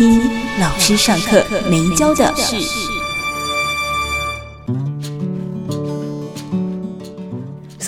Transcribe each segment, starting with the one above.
一老师上课没教的事。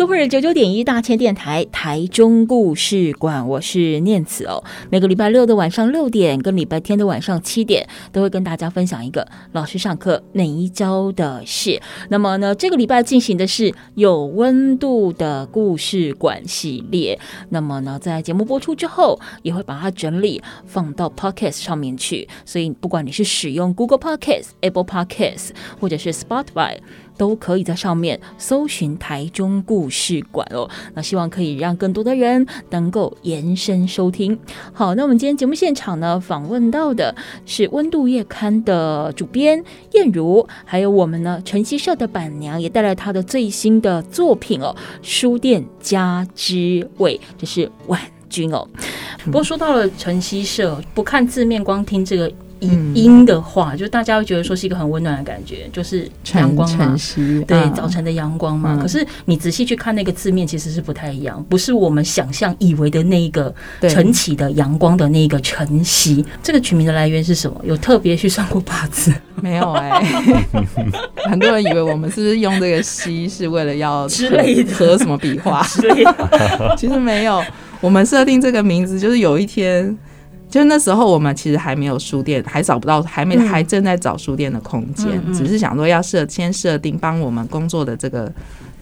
都会九九点一大千电台台中故事馆，我是念慈哦。每个礼拜六的晚上六点跟礼拜天的晚上七点，都会跟大家分享一个老师上课没教的事。那么呢，这个礼拜进行的是有温度的故事馆系列。那么呢，在节目播出之后，也会把它整理放到 Podcast 上面去。所以，不管你是使用 Google Podcast、Apple Podcast，或者是 Spotify。都可以在上面搜寻台中故事馆哦。那希望可以让更多的人能够延伸收听。好，那我们今天节目现场呢，访问到的是温度月刊的主编燕如，还有我们呢晨曦社的板娘也带来她的最新的作品哦，《书店家之味》，这是婉君哦。不过说到了晨曦社，不看字面，光听这个。阴的话，就大家会觉得说是一个很温暖的感觉，就是阳光嘛，对，早晨的阳光嘛。可是你仔细去看那个字面，其实是不太一样，不是我们想象以为的那一个晨起的阳光的那个晨曦。这个取名的来源是什么？有特别去算过八字？没有哎，很多人以为我们是不是用这个西是为了要之类的和什么笔画？其实没有，我们设定这个名字就是有一天。就那时候，我们其实还没有书店，还找不到，还没还正在找书店的空间，嗯、只是想说要设先设定帮我们工作的这个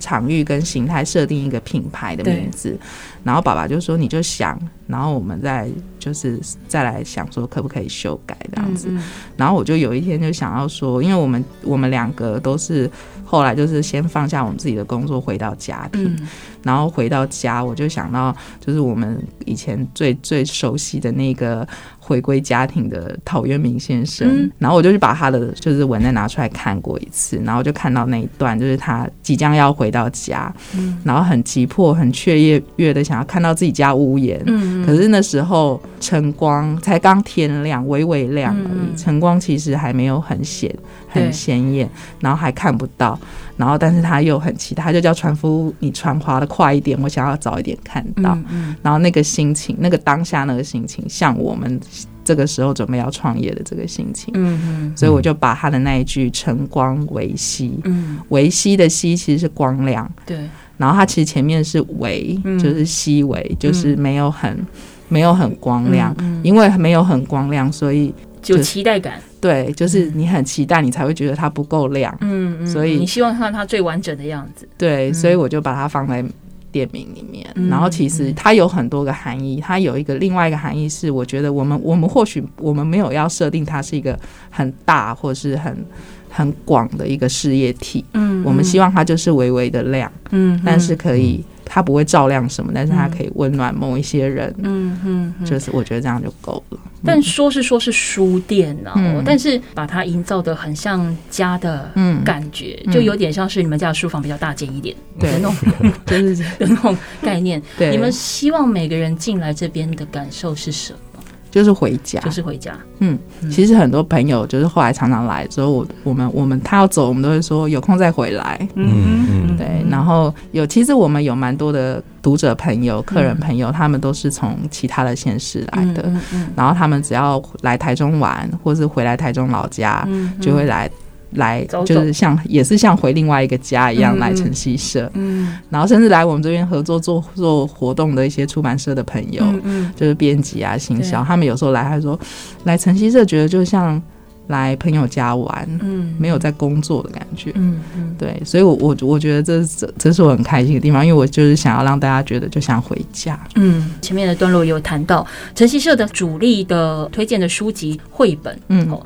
场域跟形态设定一个品牌的名字。然后爸爸就说：“你就想，然后我们再就是再来想说可不可以修改这样子。嗯嗯”然后我就有一天就想要说，因为我们我们两个都是后来就是先放下我们自己的工作，回到家庭。嗯然后回到家，我就想到，就是我们以前最最熟悉的那个回归家庭的陶渊明先生。嗯、然后我就去把他的就是文再拿出来看过一次，然后就看到那一段，就是他即将要回到家，嗯、然后很急迫、很雀跃跃的想要看到自己家屋檐。嗯、可是那时候晨光才刚天亮，微微亮而已，晨光其实还没有很显、很鲜艳，然后还看不到。然后，但是他又很期待，他就叫船夫，你船划的快一点，我想要早一点看到。然后那个心情，那个当下那个心情，像我们这个时候准备要创业的这个心情。嗯嗯、所以我就把他的那一句“晨光微曦”，嗯，微曦的曦其实是光亮。对。然后它其实前面是微，就是细微，就是没有很没有很光亮，因为没有很光亮，所以。就有期待感，对，就是你很期待，你才会觉得它不够亮，嗯，嗯，所以你希望看到它最完整的样子，对，所以我就把它放在店名里面。嗯、然后其实它有很多个含义，它有一个另外一个含义是，我觉得我们我们或许我们没有要设定它是一个很大或是很很广的一个事业体，嗯，我们希望它就是微微的亮，嗯，但是可以。它不会照亮什么，但是它可以温暖某一些人。嗯嗯，就是我觉得这样就够了。但说是说是书店呢，但是把它营造的很像家的感觉，就有点像是你们家的书房比较大间一点，对。那种，就是那种概念。对，你们希望每个人进来这边的感受是什么？就是回家，就是回家。嗯，其实很多朋友就是后来常常来之后，我我们我们他要走，我们都会说有空再回来。嗯嗯，对。然后有，其实我们有蛮多的读者朋友、客人朋友，他们都是从其他的县市来的。然后他们只要来台中玩，或是回来台中老家，就会来。来就是像也是像回另外一个家一样来晨曦社，嗯，然后甚至来我们这边合作做做活动的一些出版社的朋友，嗯，就是编辑啊、行销，他们有时候来他说来晨曦社，觉得就像来朋友家玩，嗯，没有在工作的感觉，嗯嗯，对，所以我我我觉得这这这是我很开心的地方，因为我就是想要让大家觉得就像回家，嗯，前面的段落有谈到晨曦社的主力的推荐的书籍绘本，嗯。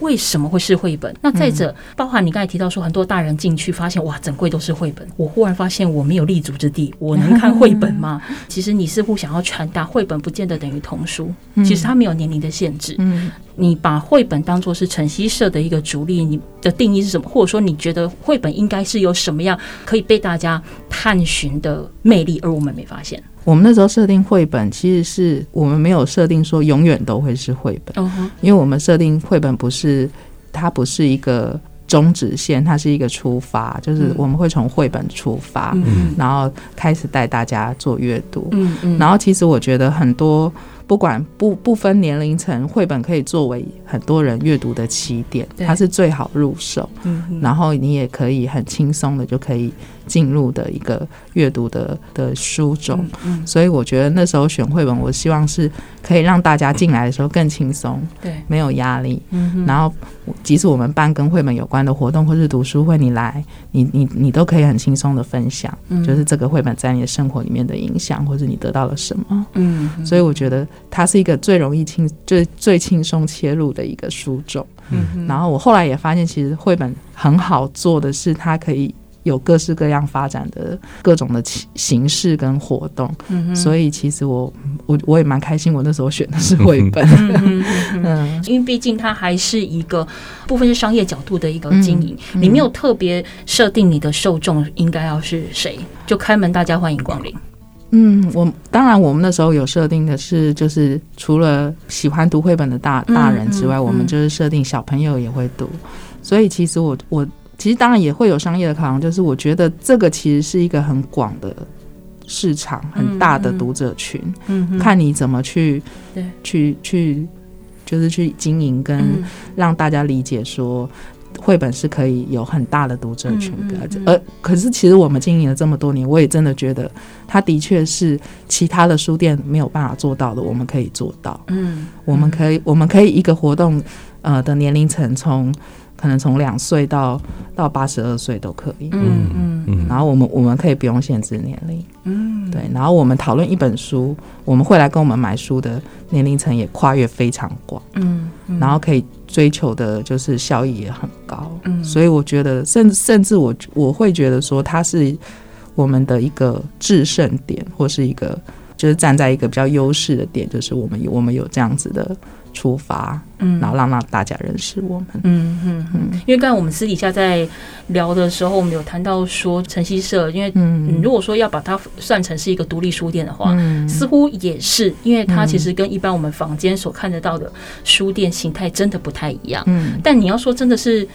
为什么会是绘本？那再者，包含你刚才提到说，很多大人进去发现，哇，整柜都是绘本。我忽然发现我没有立足之地，我能看绘本吗？其实你似乎想要传达，绘本不见得等于童书，其实它没有年龄的限制。嗯，你把绘本当做是晨曦社的一个主力，你的定义是什么？或者说，你觉得绘本应该是有什么样可以被大家探寻的魅力，而我们没发现？我们那时候设定绘本，其实是我们没有设定说永远都会是绘本，因为我们设定绘本不是，它不是一个终止线，它是一个出发，就是我们会从绘本出发，然后开始带大家做阅读，然后其实我觉得很多。不管不不分年龄层，绘本可以作为很多人阅读的起点，它是最好入手。嗯，然后你也可以很轻松的就可以进入的一个阅读的的书种。嗯，所以我觉得那时候选绘本，我希望是可以让大家进来的时候更轻松，对，没有压力。嗯，然后即使我们办跟绘本有关的活动或是读书会，你来，你你你都可以很轻松的分享，就是这个绘本在你的生活里面的影响，或者你得到了什么。嗯，所以我觉得。它是一个最容易轻、最最轻松切入的一个书种。嗯，然后我后来也发现，其实绘本很好做的是，它可以有各式各样发展的各种的形式跟活动。嗯，所以其实我我我也蛮开心，我那时候选的是绘本。嗯，嗯，因为毕竟它还是一个部分是商业角度的一个经营，嗯，你没有特别设定你的受众应该要是谁，就开门大家欢迎光临。嗯，我当然，我们那时候有设定的是，就是除了喜欢读绘本的大大人之外，嗯嗯嗯、我们就是设定小朋友也会读。所以其实我我其实当然也会有商业的考量，就是我觉得这个其实是一个很广的市场，很大的读者群，嗯，嗯，看你怎么去对。去去就是去经营跟让大家理解说。绘本是可以有很大的读者群的，而、嗯嗯。嗯、可是其实我们经营了这么多年，我也真的觉得，它的确是其他的书店没有办法做到的，我们可以做到。嗯，我们可以，我们可以一个活动，呃的年龄层从可能从两岁到到八十二岁都可以。嗯嗯嗯，然后我们我们可以不用限制年龄。嗯，对，然后我们讨论一本书，我们会来跟我们买书的年龄层也跨越非常广。嗯，然后可以。追求的就是效益也很高，嗯，所以我觉得，甚甚至我我会觉得说，它是我们的一个制胜点，或是一个就是站在一个比较优势的点，就是我们有我们有这样子的出发，嗯，然后让让大家认识我们，嗯嗯嗯，因为刚才我们私底下在聊的时候，我们有谈到说晨曦社，因为嗯，如果说要把它算成是一个独立书店的话，嗯，似乎也是，因为它其实跟一般我们房间所看得到的书店形态真的不太一样，嗯，但你要说真的是。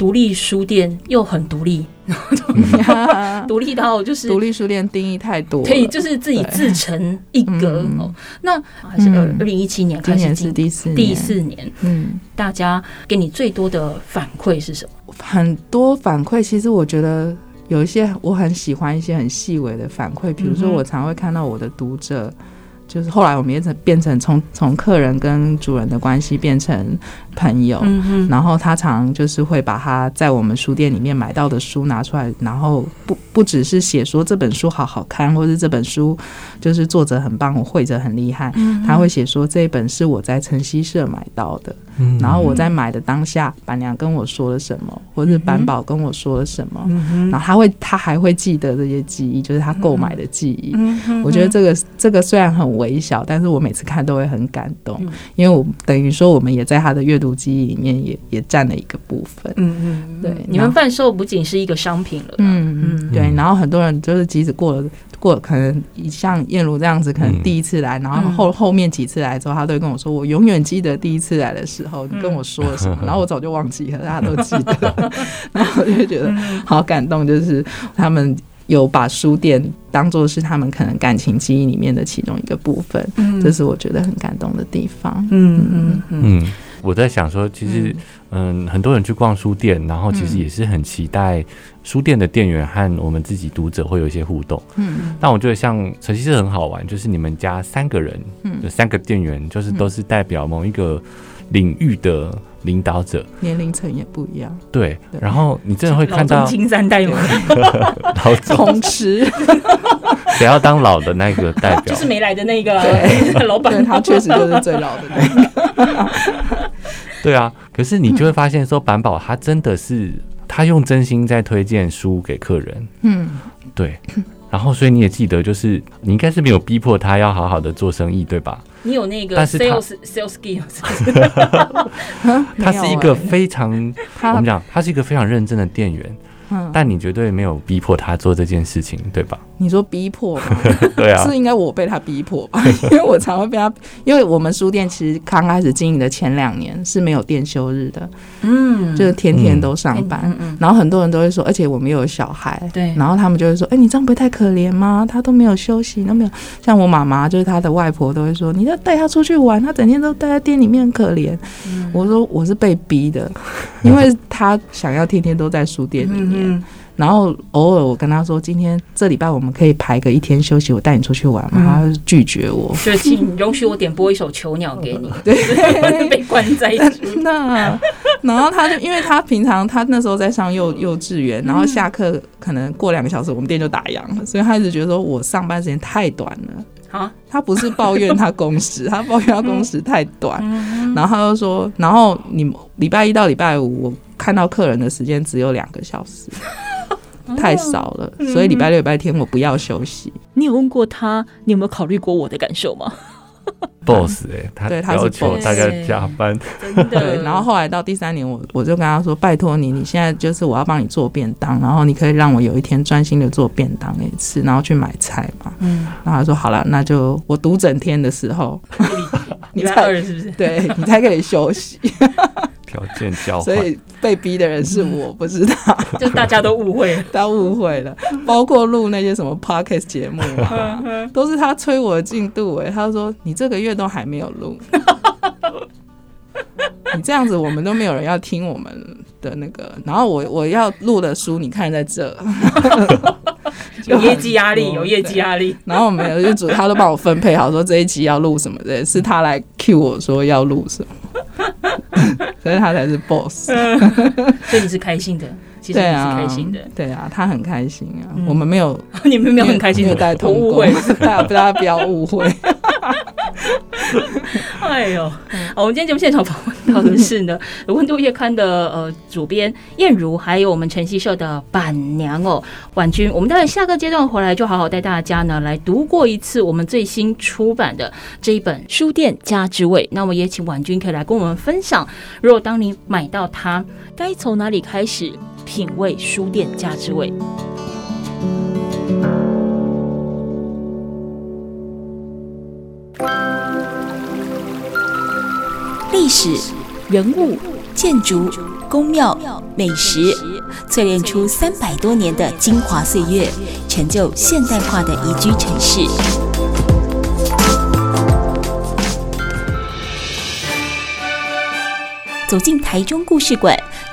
独立书店又很独立，独立到就是独立书店定义太多，可以就是自己自成一格。哦，那还是二二零一七年开始，今年是第四第四年。嗯，大家给你最多的反馈是什么？很多反馈，其实我觉得有一些我很喜欢一些很细微的反馈，比如说我常会看到我的读者。就是后来我们变成变成从从客人跟主人的关系变成朋友，然后他常就是会把他在我们书店里面买到的书拿出来，然后不不只是写说这本书好好看，或是这本书就是作者很棒，我绘者很厉害，他会写说这一本是我在晨曦社买到的，然后我在买的当下，板娘跟我说了什么，或是板宝跟我说了什么，然后他会他还会记得这些记忆，就是他购买的记忆。我觉得这个这个虽然很。微小，但是我每次看都会很感动，嗯、因为我等于说我们也在他的阅读记忆里面也也占了一个部分。嗯嗯，对，你们贩售不仅是一个商品了，嗯嗯，对。然后很多人就是即使过了过，可能像燕如这样子，可能第一次来，然后后后面几次来之后，他都会跟我说，我永远记得第一次来的时候你跟我说了什么，然后我早就忘记了，大家都记得，然后我就觉得好感动，就是他们。有把书店当做是他们可能感情记忆里面的其中一个部分，嗯，这是我觉得很感动的地方。嗯嗯。嗯，我在想说，其实嗯，很多人去逛书店，然后其实也是很期待书店的店员和我们自己读者会有一些互动。嗯，但我觉得像晨曦是很好玩，就是你们家三个人，嗯，三个店员，就是都是代表某一个领域的。领导者年龄层也不一样，对。然后你真的会看到金三代吗？老总同吃，谁要当老的那个代表？就是没来的那个对 老板，他确实就是最老的那个。对啊，可是你就会发现说，板宝他真的是他用真心在推荐书给客人。嗯，对。然后，所以你也记得，就是你应该是没有逼迫他要好好的做生意，对吧？你有那个 sales sales skills，他是一个非常，我们讲，他是一个非常认真的店员。但你绝对没有逼迫他做这件事情，对吧？你说逼迫吗？对啊，是应该我被他逼迫吧？因为我常会被他，因为我们书店其实刚开始经营的前两年是没有店休日的，嗯，就是天天都上班，嗯嗯，然后很多人都会说，而且我们又有小孩，对，然后他们就会说，哎，你这样不会太可怜吗？他都没有休息，都没有，像我妈妈就是他的外婆都会说，你要带他出去玩，他整天都待在店里面，很可怜。我说我是被逼的，因为他想要天天都在书店里面。嗯，然后偶尔我跟他说，今天这礼拜我们可以排个一天休息，我带你出去玩嘛。他拒绝我，就请容许我点播一首囚鸟给你。对，被关在 那，然后他就因为他平常他那时候在上幼幼稚园，然后下课可能过两个小时，我们店就打烊了，所以他一直觉得说我上班时间太短了。啊，他不是抱怨他工时，他抱怨他工时太短，然后他就说，然后你礼拜一到礼拜五我。看到客人的时间只有两个小时，太少了，所以礼拜六、礼拜天我不要休息。你有问过他，你有没有考虑过我的感受吗？Boss 哎，他对他要求大家加班，对。然后后来到第三年，我我就跟他说：“拜托你，你现在就是我要帮你做便当，然后你可以让我有一天专心的做便当给你吃，然后去买菜嘛。”嗯，然后他说：“好了，那就我读整天的时候，你才是不是？对你才可以休息。”条件交换，所以被逼的人是我，不是他。就大家都误会了，大家误会了，包括录那些什么 podcast 节目啊，都是他催我的进度。哎，他说你这个月都还没有录，你这样子我们都没有人要听我们的那个。然后我我要录的书，你看在这，有业绩压力，有业绩压力。然后我们有，就主他都帮我分配好，说这一集要录什么的，是他来 cue 我说要录什么。所以他才是 boss，所以你是开心的，其实你是开心的，对啊，他很开心啊，我们没有，你们没有很开心，没有带同工，大家大家不要误会。哎呦，好，我们今天节目现场访问到的是呢，温度月刊的呃主编燕如，还有我们晨曦社的板娘哦婉君。我们待会下个阶段回来，就好好带大家呢来读过一次我们最新出版的这一本《书店家之味》。那我们也请婉君可以来跟我们分享，如果当你买到它，该从哪里开始品味书店家之味？历史、人物、建筑、宫庙、美食，淬炼出三百多年的精华岁月，成就现代化的宜居城市。走进台中故事馆，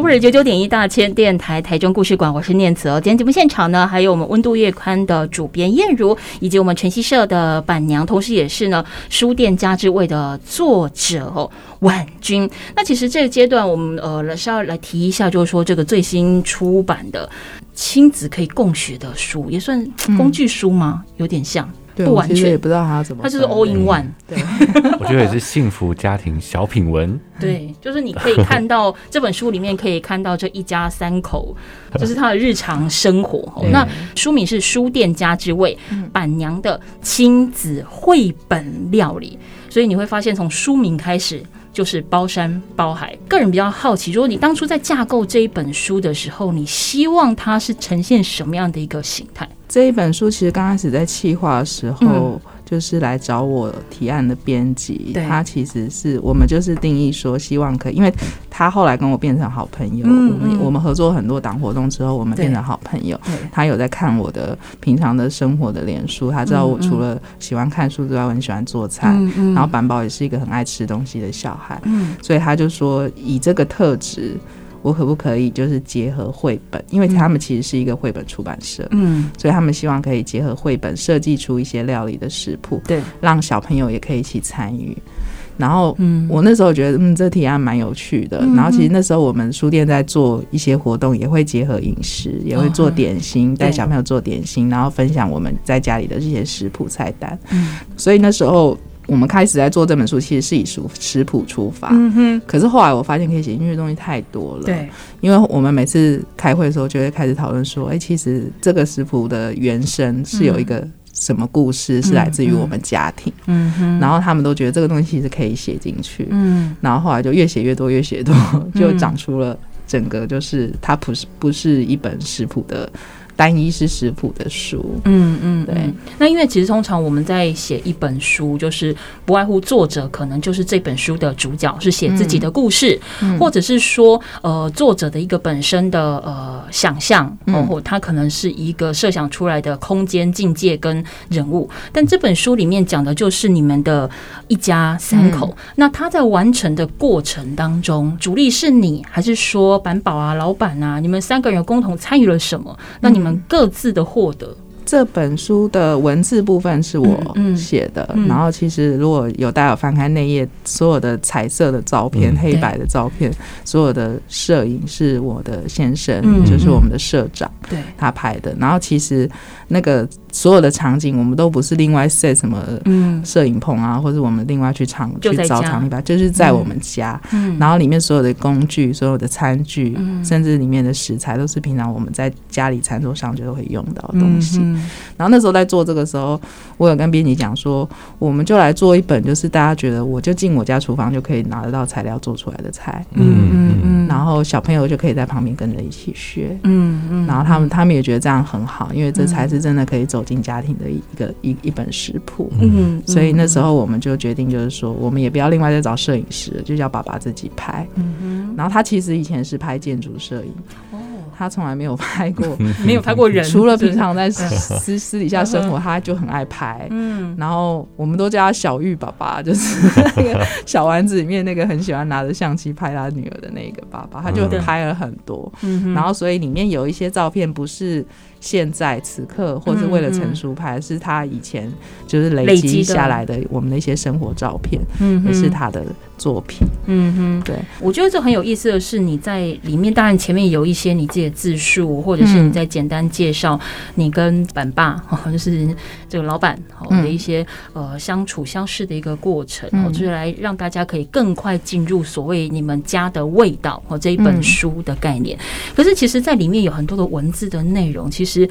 今日九九点一大千电台台中故事馆，我是念慈哦。今天节目现场呢，还有我们温度月刊的主编燕如，以及我们晨曦社的板娘，同时也是呢书店家之味的作者婉君。那其实这个阶段，我们呃是要来提一下，就是说这个最新出版的亲子可以共学的书，也算 工具书吗？有点像。不完全，也不知道他怎么，他就是 all in one。对，我觉得也是幸福家庭小品文。对，就是你可以看到 这本书里面可以看到这一家三口，就是他的日常生活。那书名是《书店家之味》，板娘的亲子绘本料理。所以你会发现，从书名开始就是包山包海。个人比较好奇，如果你当初在架构这一本书的时候，你希望它是呈现什么样的一个形态？这一本书其实刚开始在企划的时候，嗯、就是来找我提案的编辑，对。他其实是我们就是定义说希望可以，因为他后来跟我变成好朋友，嗯、我们我们合作很多档活动之后，我们变成好朋友。他有在看我的平常的生活的脸书，他知道我除了喜欢看书之外，我很喜欢做菜，然后板宝也是一个很爱吃东西的小孩，嗯、所以他就说以这个特质。我可不可以就是结合绘本？因为他们其实是一个绘本出版社，嗯，所以他们希望可以结合绘本设计出一些料理的食谱，对，让小朋友也可以一起参与。然后，嗯，我那时候觉得，嗯，这提案蛮有趣的。然后，其实那时候我们书店在做一些活动，也会结合饮食，也会做点心，带小朋友做点心，然后分享我们在家里的这些食谱菜单。嗯，所以那时候我们开始在做这本书，其实是以食食谱出发。嗯哼。可是后来我发现，可以写进去的东西太多了。对。因为我们每次开会的时候，就会开始讨论说，哎，其实这个食谱的原生是有一个。什么故事是来自于我们家庭？嗯哼，然后他们都觉得这个东西其实可以写进去，嗯，然后后来就越写越多，越写越多，就长出了整个就是它不是不是一本食谱的。单一是食谱的书，嗯嗯，对。那因为其实通常我们在写一本书，就是不外乎作者可能就是这本书的主角，是写自己的故事，嗯、或者是说呃作者的一个本身的呃想象，然后他可能是一个设想出来的空间境界跟人物。但这本书里面讲的就是你们的一家三口。嗯、那他在完成的过程当中，主力是你，还是说板宝啊、老板啊，你们三个人有共同参与了什么？那你们。各自的获得。这本书的文字部分是我写的，嗯。嗯、然后其实如果有大家有翻开内页，所有的彩色的照片、嗯、黑白的照片，所有的摄影是我的先生，嗯、就是我们的社长，对，他拍的。然后其实那个所有的场景，我们都不是另外 set 什么摄影棚啊，嗯、或者我们另外去场去找场地吧，就是在我们家。嗯、然后里面所有的工具、所有的餐具，嗯、甚至里面的食材，都是平常我们在家里餐桌上就会用到的东西。嗯然后那时候在做这个时候，我有跟编辑讲说，我们就来做一本，就是大家觉得我就进我家厨房就可以拿得到材料做出来的菜，嗯嗯嗯，然后小朋友就可以在旁边跟着一起学，嗯嗯，然后他们他们也觉得这样很好，因为这才是真的可以走进家庭的一个一一本食谱，嗯，所以那时候我们就决定就是说，我们也不要另外再找摄影师，就叫爸爸自己拍，嗯哼，然后他其实以前是拍建筑摄影。他从来没有拍过，没有拍过人，除了平常在 私私底下生活，他就很爱拍。嗯，然后我们都叫他小玉爸爸，就是那个小丸子里面那个很喜欢拿着相机拍他女儿的那个爸爸，他就拍了很多。嗯，然后所以里面有一些照片不是。现在此刻，或是为了成熟拍，是他以前就是累积下来的我们的一些生活照片，嗯，也是他的作品，嗯哼，对，我觉得这很有意思的是，你在里面当然前面有一些你自己的自述，或者是你在简单介绍你跟板爸，就是这个老板的一些呃相处相识的一个过程，就是来让大家可以更快进入所谓你们家的味道和这一本书的概念。可是其实，在里面有很多的文字的内容，其实。其实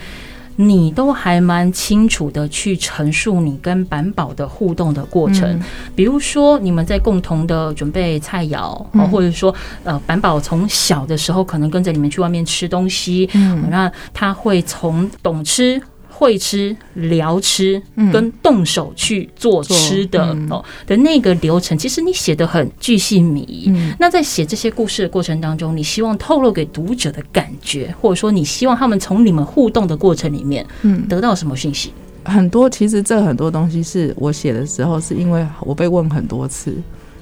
你都还蛮清楚的去陈述你跟板宝的互动的过程，嗯、比如说你们在共同的准备菜肴，嗯、或者说呃板宝从小的时候可能跟着你们去外面吃东西，嗯，那他会从懂吃。会吃、聊吃，跟动手去做吃的哦的那个流程，其实你写的很巨细靡遗。那在写这些故事的过程当中，你希望透露给读者的感觉，或者说你希望他们从你们互动的过程里面，嗯，得到什么讯息？很多，其实这很多东西是我写的时候，是因为我被问很多次。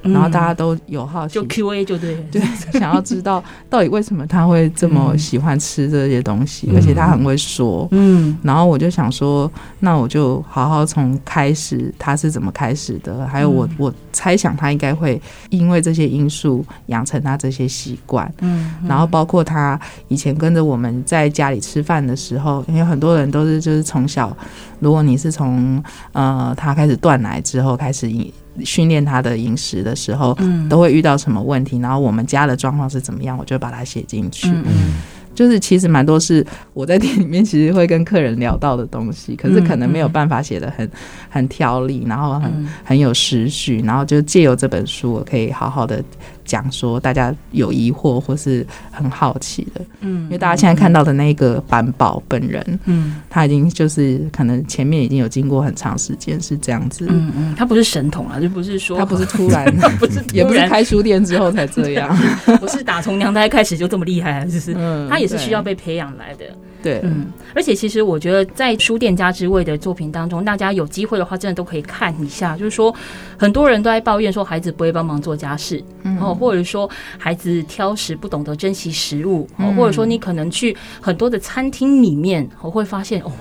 然后大家都有好奇，就 Q&A 就对，对，想要知道到底为什么他会这么喜欢吃这些东西，而且他很会说，嗯，然后我就想说，那我就好好从开始他是怎么开始的，还有我我猜想他应该会因为这些因素养成他这些习惯，嗯，然后包括他以前跟着我们在家里吃饭的时候，因为很多人都是就是从小，如果你是从呃他开始断奶之后开始饮。训练他的饮食的时候，都会遇到什么问题？然后我们家的状况是怎么样？我就把它写进去。嗯，就是其实蛮多是我在店里面其实会跟客人聊到的东西，可是可能没有办法写的很很条理，然后很很有时序，然后就借由这本书，我可以好好的。讲说大家有疑惑或是很好奇的，嗯，因为大家现在看到的那个板宝本人，嗯，他已经就是可能前面已经有经过很长时间是这样子，嗯嗯，他不是神童啊，就不是说他不是突然，不是也不是开书店之后才这样，不是打从娘胎开始就这么厉害，就是，嗯，他也是需要被培养来的。对，嗯，而且其实我觉得在书店家之位的作品当中，大家有机会的话，真的都可以看一下。就是说，很多人都在抱怨说孩子不会帮忙做家事，然后或者说孩子挑食不懂得珍惜食物，或者说你可能去很多的餐厅里面，我会发现哦，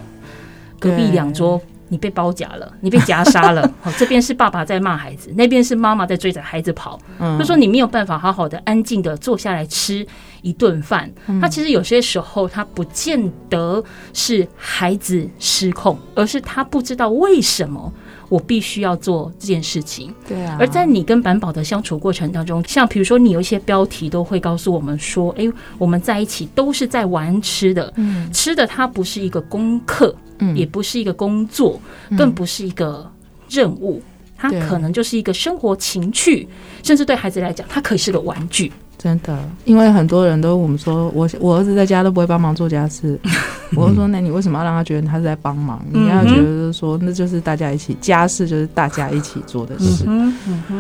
隔壁两桌。你被包夹了，你被夹杀了。好，这边是爸爸在骂孩子，那边是妈妈在追着孩子跑。嗯，就说你没有办法好好的、安静的坐下来吃一顿饭。他其实有些时候，他不见得是孩子失控，而是他不知道为什么我必须要做这件事情。对啊。而在你跟板宝的相处过程当中，像比如说，你有一些标题都会告诉我们说：“哎，我们在一起都是在玩吃的。”嗯，吃的它不是一个功课。嗯，也不是一个工作，更不是一个任务，它可能就是一个生活情趣，甚至对孩子来讲，它可以是个玩具。真的，因为很多人都我们说，我我儿子在家都不会帮忙做家事，我就说，那你为什么要让他觉得他是在帮忙？你要觉得说，那就是大家一起家事，就是大家一起做的事。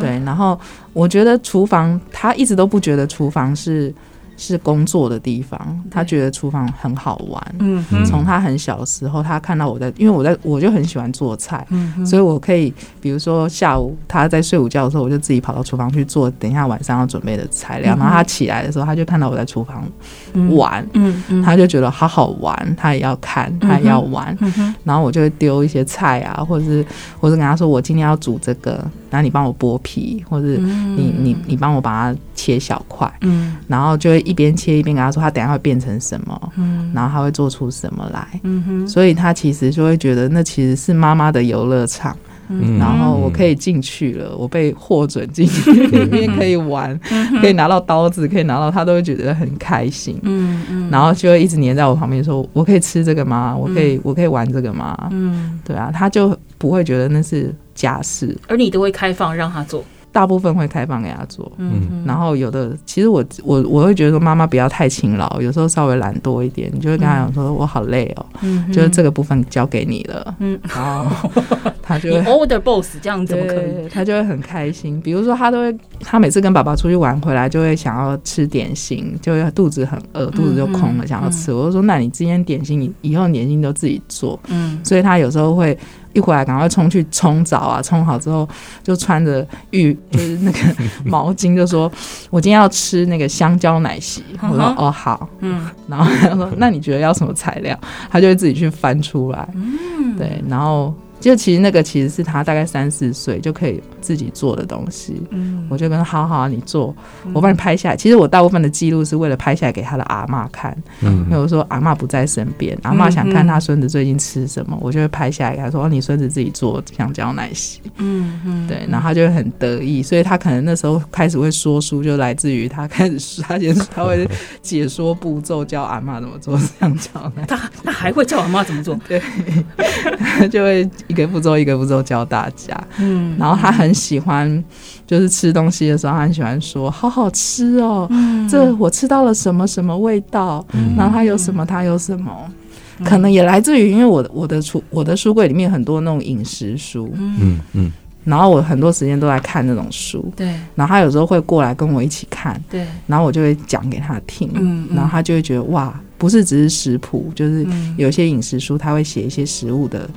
对，然后我觉得厨房，他一直都不觉得厨房是。是工作的地方，他觉得厨房很好玩。嗯，从他很小的时候，他看到我在，因为我在我就很喜欢做菜，嗯，所以我可以，比如说下午他在睡午觉的时候，我就自己跑到厨房去做，等一下晚上要准备的材料。然后他起来的时候，他就看到我在厨房玩，嗯，他就觉得好好玩，他也要看，他也要玩。然后我就会丢一些菜啊，或者是，或者跟他说我今天要煮这个，然后你帮我剥皮，或者你你你帮我把它切小块，嗯，然后就会。一边切一边跟他说，他等下会变成什么，嗯，然后他会做出什么来，嗯哼，所以他其实就会觉得那其实是妈妈的游乐场，嗯，然后我可以进去了，我被获准进去里面可以玩，可以拿到刀子，可以拿到，他都会觉得很开心，嗯嗯，然后就会一直黏在我旁边说，我可以吃这个吗？我可以，我可以玩这个吗？嗯，对啊，他就不会觉得那是家事，而你都会开放让他做。大部分会开放给他做，嗯，然后有的其实我我我会觉得说妈妈不要太勤劳，有时候稍微懒惰一点，你就会跟他讲说，我好累哦，嗯，就是这个部分交给你了，嗯，然后他就会 older boss 这样子，怎么可以？他就会很开心。比如说他都会，他每次跟爸爸出去玩回来，就会想要吃点心，就会肚子很饿，肚子就空了，想要吃。我就说，那你今天点心，你以后点心都自己做，嗯，所以他有时候会。一回来赶快冲去冲澡啊！冲好之后就穿着浴，就是那个毛巾，就说：“我今天要吃那个香蕉奶昔。”我说：“哦，好。”嗯，然后他说：“那你觉得要什么材料？”他就会自己去翻出来。嗯，对，然后。就其实那个其实是他大概三四岁就可以自己做的东西，嗯，我就跟他好好你做，我帮你拍下来。其实我大部分的记录是为了拍下来给他的阿嬷看，嗯，因为我说阿嬷不在身边，阿嬷想看他孙子最近吃什么，我就会拍下来给他说，哦，你孙子自己做香蕉奶昔，嗯嗯，对，然后他就会很得意，所以他可能那时候开始会说书，就来自于他开始他先他会解说步骤，教阿嬷怎么做香蕉奶昔，他他还会教阿妈怎么做，对，他 就会。一个步骤一个步骤教大家，嗯，然后他很喜欢，就是吃东西的时候，他很喜欢说好好吃哦，嗯，这我吃到了什么什么味道，嗯，然后他有什么，他有什么，嗯，可能也来自于因为我的我的书我的书柜里面很多那种饮食书，嗯。嗯，然后我很多时间都在看那种书，对，然后他有时候会过来跟我一起看，对，然后我就会讲给他听，嗯，然后他就会觉得哇，不是只是食谱，就是有些饮食书他会写一些食物的。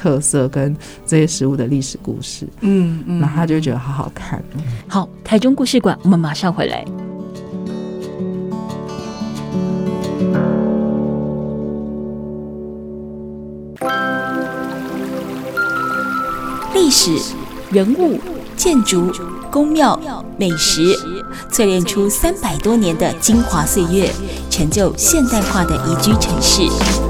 特色跟这些食物的历史故事，嗯嗯，然后他就觉得好好看。好，台中故事馆，我们马上回来。历史、人物、建筑、宫庙、美食，淬炼出三百多年的精华岁月，成就现代化的宜居城市。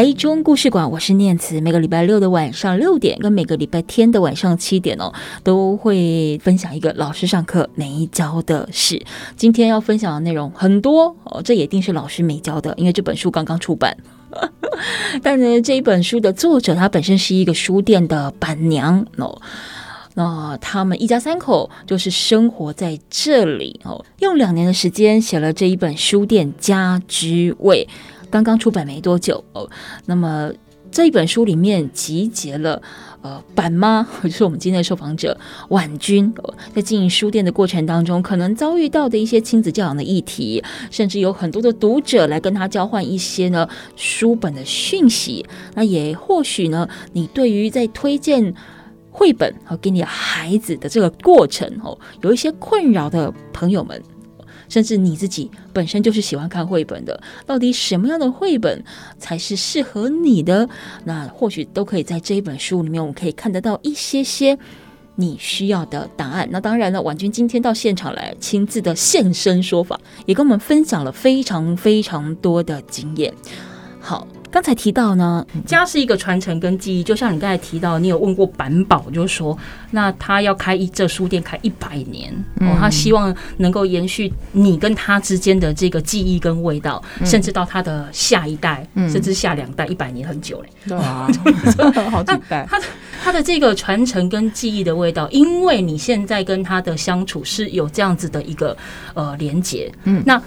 台中故事馆，我是念慈。每个礼拜六的晚上六点，跟每个礼拜天的晚上七点哦，都会分享一个老师上课没教的事。今天要分享的内容很多哦，这也一定是老师没教的，因为这本书刚刚出版。但呢，这一本书的作者他本身是一个书店的板娘哦。那他们一家三口就是生活在这里哦，用两年的时间写了这一本书店家之味，刚刚出版没多久哦。那么这一本书里面集结了。呃，板妈 就是我们今天的受访者婉君，在经营书店的过程当中，可能遭遇到的一些亲子教养的议题，甚至有很多的读者来跟他交换一些呢书本的讯息。那也或许呢，你对于在推荐绘本和给你孩子的这个过程哦，有一些困扰的朋友们。甚至你自己本身就是喜欢看绘本的，到底什么样的绘本才是适合你的？那或许都可以在这一本书里面，我们可以看得到一些些你需要的答案。那当然了，婉君今天到现场来亲自的现身说法，也跟我们分享了非常非常多的经验。好。刚才提到呢，家是一个传承跟记忆，就像你刚才提到，你有问过板宝，就是说，那他要开一这书店开一百年，哦，他希望能够延续你跟他之间的这个记忆跟味道，甚至到他的下一代，甚至下两代，一百年很久嘞，对啊，好几代，他他的这个传承跟记忆的味道，因为你现在跟他的相处是有这样子的一个呃连接，嗯，那。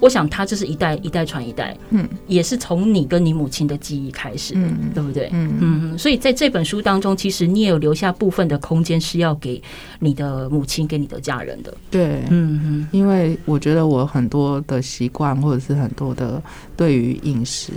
我想，他就是一代一代传一代，嗯，也是从你跟你母亲的记忆开始，嗯，对不对？嗯嗯，所以在这本书当中，其实你也有留下部分的空间是要给你的母亲、给你的家人的。对，嗯嗯，因为我觉得我很多的习惯，或者是很多的对于饮食。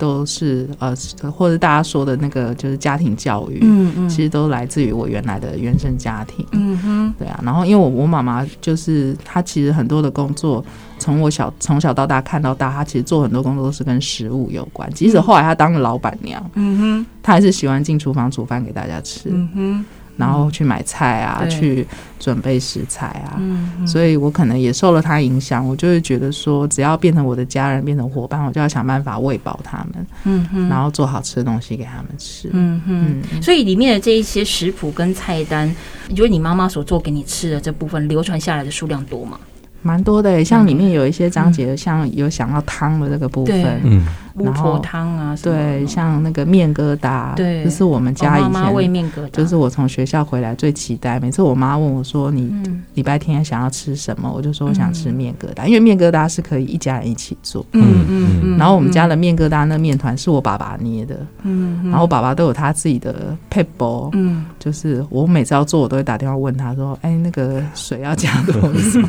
都是呃，或者大家说的那个，就是家庭教育，嗯嗯，其实都来自于我原来的原生家庭，嗯哼，对啊。然后因为我我妈妈就是她，其实很多的工作，从我小从小到大看到大，他其实做很多工作都是跟食物有关。即使后来他当了老板娘，嗯哼，他还是喜欢进厨房煮饭给大家吃，嗯哼。然后去买菜啊，嗯、去准备食材啊，所以我可能也受了他影响，我就会觉得说，只要变成我的家人，变成伙伴，我就要想办法喂饱他们，嗯哼，然后做好吃的东西给他们吃，嗯哼。嗯，所以里面的这一些食谱跟菜单，你觉得你妈妈所做给你吃的这部分流传下来的数量多吗？蛮多的，像里面有一些章节，像有想要汤的这个部分，嗯。巫婆汤啊，对，像那个面疙瘩，对，这是我们家以前喂面疙瘩，就是我从学校回来最期待。每次我妈问我说：“你礼拜天想要吃什么？”我就说：“我想吃面疙瘩，因为面疙瘩是可以一家人一起做。”嗯嗯嗯。然后我们家的面疙瘩那面团是我爸爸捏的，嗯，然后我爸爸都有他自己的撇步，嗯，就是我每次要做，我都会打电话问他说：“哎，那个水要加多少？”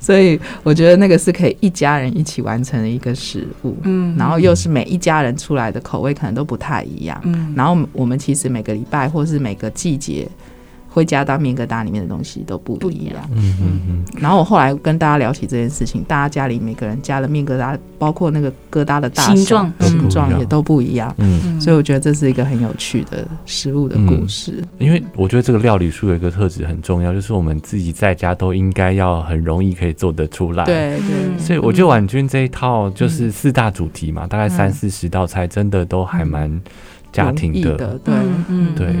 所以我觉得那个是可以一家人一起完成的一个食物。嗯，然后又是每一家人出来的口味可能都不太一样，嗯，然后我们其实每个礼拜或是每个季节。会加到面疙瘩里面的东西都不一样，嗯嗯嗯。然后我后来跟大家聊起这件事情，大家家里每个人加的面疙瘩，包括那个疙瘩的大小、形状、形状也都不一样，嗯。所以我觉得这是一个很有趣的食物的故事。嗯，因为我觉得这个料理书有一个特质很重要，就是我们自己在家都应该要很容易可以做得出来。对对。所以我觉得婉君这一套就是四大主题嘛，大概三四十道菜，真的都还蛮。家庭的，的对，嗯，对。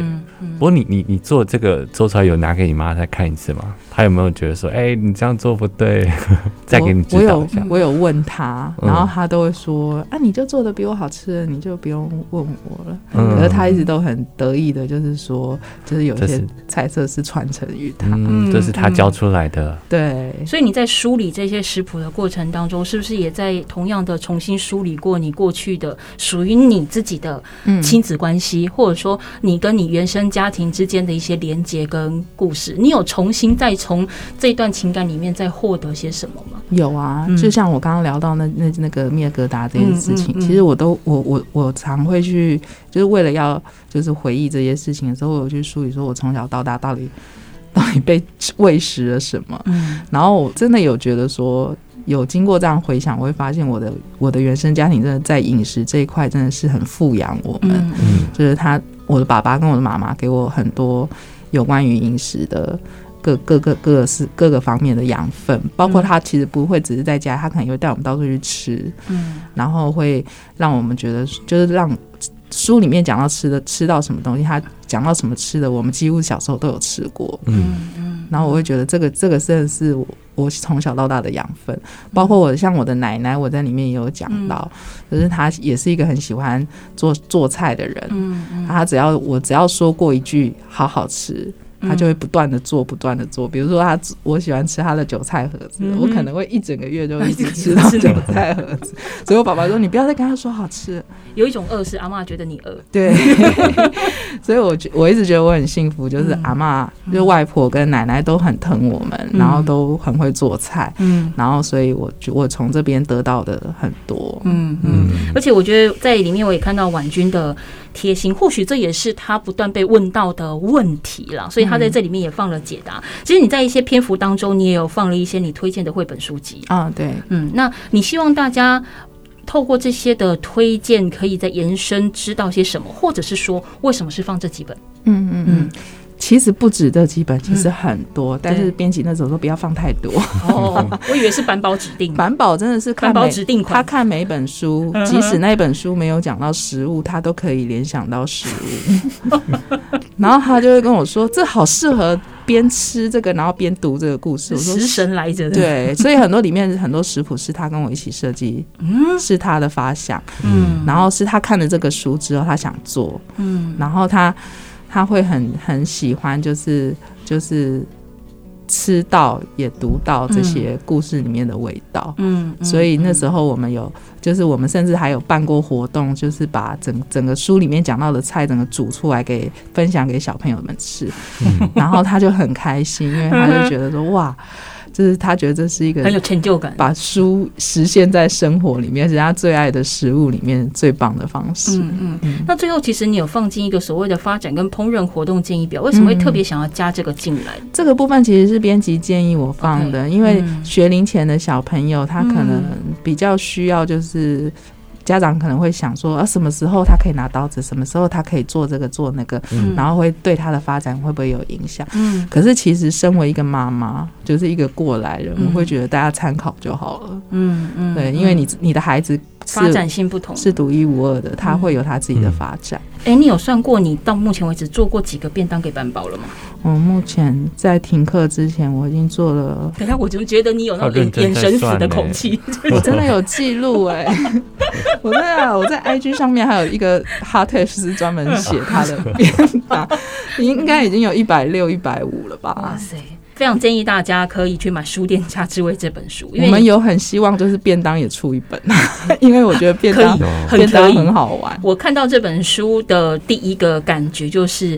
不过你你你做这个做出来有拿给你妈再看一次吗？她有没有觉得说，哎、欸，你这样做不对，再给你指导一下？我有，我有问他，然后他都会说，啊，你就做的比我好吃，你就不用问我了。嗯、可是他一直都很得意的，就是说，就是有些菜色是传承于他，嗯，这是他教出来的。对，所以你在梳理这些食谱的过程当中，是不是也在同样的重新梳理过你过去的属于你自己的亲子关系，或者说你跟你原生家庭之间的一些连接跟故事，你有重新再从这段情感里面再获得些什么吗？有啊，就像我刚刚聊到那那那个灭疙瘩这件事情，嗯嗯嗯、其实我都我我我常会去，就是为了要就是回忆这些事情的时候，我去梳理说我从小到大到底 到底被喂食了什么，嗯、然后我真的有觉得说。有经过这样回想，我会发现我的我的原生家庭真的在饮食这一块真的是很富养我们。嗯，就是他我的爸爸跟我的妈妈给我很多有关于饮食的各各个各个是各个方面的养分，包括他其实不会只是在家，他可能也会带我们到处去吃。嗯，然后会让我们觉得，就是让书里面讲到吃的吃到什么东西，他讲到什么吃的，我们几乎小时候都有吃过。嗯嗯。然后我会觉得这个这个真的是我我从小到大的养分，包括我像我的奶奶，我在里面也有讲到，可、嗯、是她也是一个很喜欢做做菜的人，嗯嗯，她只要我只要说过一句好好吃。他就会不断的做，不断的做。比如说，他我喜欢吃他的韭菜盒子，嗯、我可能会一整个月就一直吃到韭菜盒子。所以我爸爸说：“你不要再跟他说好吃。”有一种饿是阿嬷觉得你饿。对，所以我觉我一直觉得我很幸福，就是阿嬷、嗯、就是外婆跟奶奶都很疼我们，嗯、然后都很会做菜。嗯，然后所以我我从这边得到的很多。嗯嗯，而且我觉得在里面我也看到婉君的贴心，或许这也是他不断被问到的问题了，所以。他在这里面也放了解答。其实你在一些篇幅当中，你也有放了一些你推荐的绘本书籍啊。对，嗯，那你希望大家透过这些的推荐，可以再延伸知道些什么，或者是说为什么是放这几本？嗯嗯嗯。其实不止这几本，其实很多，嗯、但是编辑那时候说不要放太多。哦，我以为是板宝指定。板宝真的是看板宝指定款，他看每本书，即使那本书没有讲到食物，他都可以联想到食物。然后他就会跟我说：“这好适合边吃这个，然后边读这个故事。”我说：“食神来着。”对，所以很多里面很多食谱是他跟我一起设计，嗯，是他的发想，嗯，然后是他看了这个书之后，他想做，嗯，然后他。他会很很喜欢，就是就是吃到也读到这些故事里面的味道，嗯，所以那时候我们有，就是我们甚至还有办过活动，就是把整整个书里面讲到的菜，整个煮出来给分享给小朋友们吃，然后他就很开心，因为他就觉得说哇。就是他觉得这是一个很有成就感，把书实现在生活里面，是他最爱的食物里面最棒的方式。嗯嗯。嗯，那最后，其实你有放进一个所谓的发展跟烹饪活动建议表，为什么会特别想要加这个进来？嗯，这个部分其实是编辑建议我放的，Okay, 因为学龄前的小朋友他可能比较需要就是。家长可能会想说，啊，什么时候他可以拿刀子？什么时候他可以做这个做那个？嗯、然后会对他的发展会不会有影响？嗯，可是其实身为一个妈妈，就是一个过来人，嗯、我会觉得大家参考就好了。嗯嗯，对，因为你你的孩子。发展性不同，是独一无二的，它会有它自己的发展。哎、嗯欸，你有算过你到目前为止做过几个便当给班宝了吗？我目前在停课之前，我已经做了。等下，我怎么觉得你有那种眼神死的口气？我 真的有记录哎！我真的，我在 IG 上面还有一个 hashtag 是专门写他的便当，应该已经有一百六、一百五了吧？哇塞！非常建议大家可以去买《书店家之味》这本书，因为我们有很希望就是便当也出一本，因为我觉得便当便当很好玩。我看到这本书的第一个感觉就是。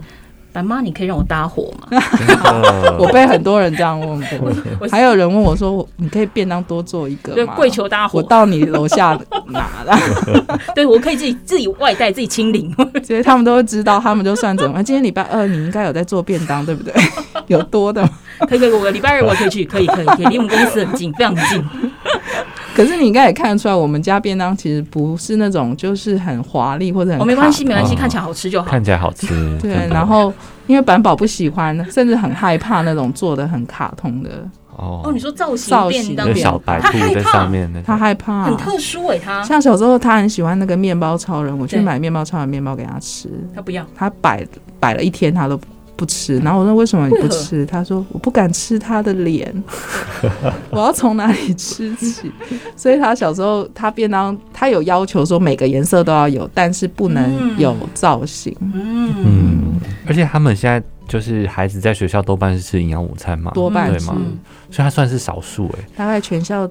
爸妈，你可以让我搭伙吗？我被很多人这样问过，还有人问我说：“你可以便当多做一个吗？”跪求搭伙，我到你楼下拿了。对，我可以自己自己外带，自己清零。所以他们都会知道，他们就算怎么。今天礼拜二，你应该有在做便当，对不对？有多的，可以可以，我礼拜二我可以去，可以可以，可以离我们公司很近，非常近。可是你应该也看得出来，我们家便当其实不是那种就是很华丽或者很……哦，没关系没关系，看起来好吃就好，看起来好吃。对，然后因为板宝不喜欢，甚至很害怕那种做的很卡通的。哦。哦，你说造型便当小白兔在上面，他害怕，很特殊哎，他。像小时候他很喜欢那个面包超人，我去买面包超人面包给他吃，他不要，他摆摆了一天他都。不吃，然后我说，为什么你不吃？他说我不敢吃他的脸，我要从哪里吃起？所以他小时候他便当他有要求说每个颜色都要有，但是不能有造型。嗯，嗯，而且他们现在就是孩子在学校多半是吃营养午餐嘛，多半是，所以他算是少数哎，大概全校。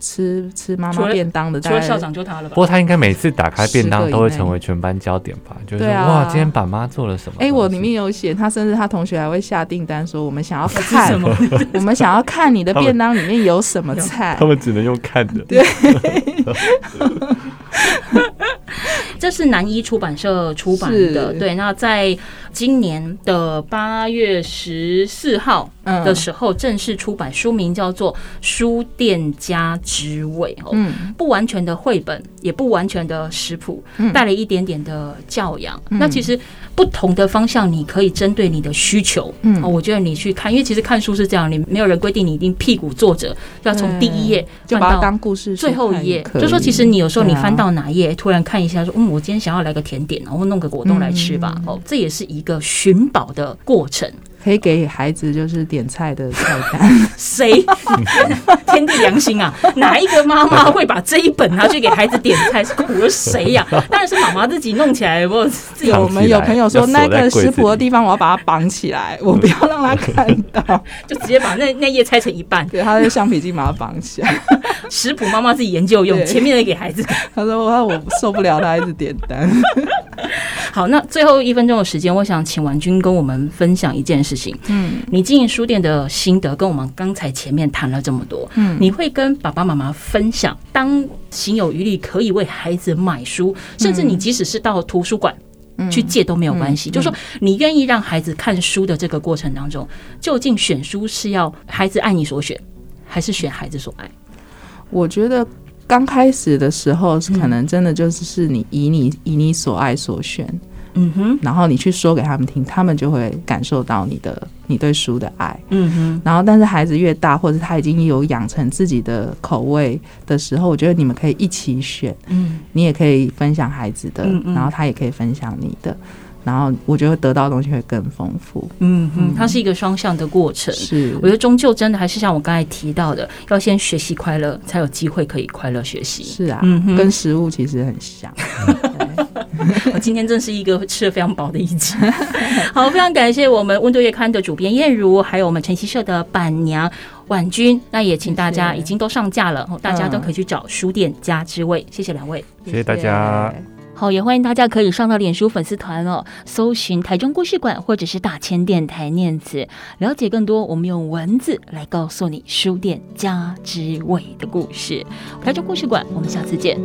吃吃妈妈便当的，除了校长就他了吧。不过他应该每次打开便当都会成为全班焦点吧？就是说哇，今天爸妈做了什么？哎，我里面有写，他甚至他同学还会下订单说，我们想要看 我们想要看你的便当里面有什么 菜。他们只能用看的。对。这是南一出版社出版的，对。那在今年的八月十四号的时候正式出版，书名叫做《书店家之味》哦，嗯，不完全的绘本，也不完全的食谱，带了一点点的教养。那其实不同的方向，你可以针对你的需求，嗯，我觉得你去看，因为其实看书是这样，你没有人规定你一定屁股坐着，要从第一页就把它当故事最后一页，就说其实你有时候你翻到哪页，突然看一下说，嗯，我今天想要来个甜点，然后弄个果冻来吃吧，哦，这也是一一个寻宝的过程。可以给孩子就是点菜的菜单。谁？天地良心啊！哪一个妈妈会把这一本拿去给孩子点菜？是苦了谁呀？当然是妈妈自己弄起来。我自己我们有朋友说，那个食谱的地方我要把它绑起来，我不要让他看到，就直接把那那页拆成一半，对，他的橡皮筋把它绑起来。食谱妈妈自己研究用，前面的给孩子。他说我我受不了，他一直点单。好，那最后一分钟的时间，我想请婉君跟我们分享一件事情。嗯，你经营书店的心得，跟我们刚才前面谈了这么多。嗯，你会跟爸爸妈妈分享，当行有余力可以为孩子买书，甚至你即使是到图书馆去借都没有关系。就是说，你愿意让孩子看书的这个过程当中，究竟选书是要孩子爱你所选，还是选孩子所爱？我觉得。刚开始的时候，可能真的就是是你以你以你所爱所选，嗯哼，然后你去说给他们听，他们就会感受到你的你对书的爱，嗯哼。然后，但是孩子越大，或者他已经有养成自己的口味的时候，我觉得你们可以一起选，嗯，你也可以分享孩子的，然后他也可以分享你的。然后我觉得得到的东西会更丰富，嗯嗯，它是一个双向的过程。是，我觉得终究真的还是像我刚才提到的，要先学习快乐，才有机会可以快乐学习。是啊，嗯，跟食物其实很像。我今天真是一个吃的非常饱的一集。好，非常感谢我们温度月刊的主编燕如，还有我们晨曦社的板娘婉君。那也请大家已经都上架了，大家都可以去找书店家之味。谢谢两位，谢谢大家。好，也欢迎大家可以上到脸书粉丝团哦，搜寻台中故事馆或者是大千电台念词，了解更多。我们用文字来告诉你书店家之味的故事。台中故事馆，我们下次见。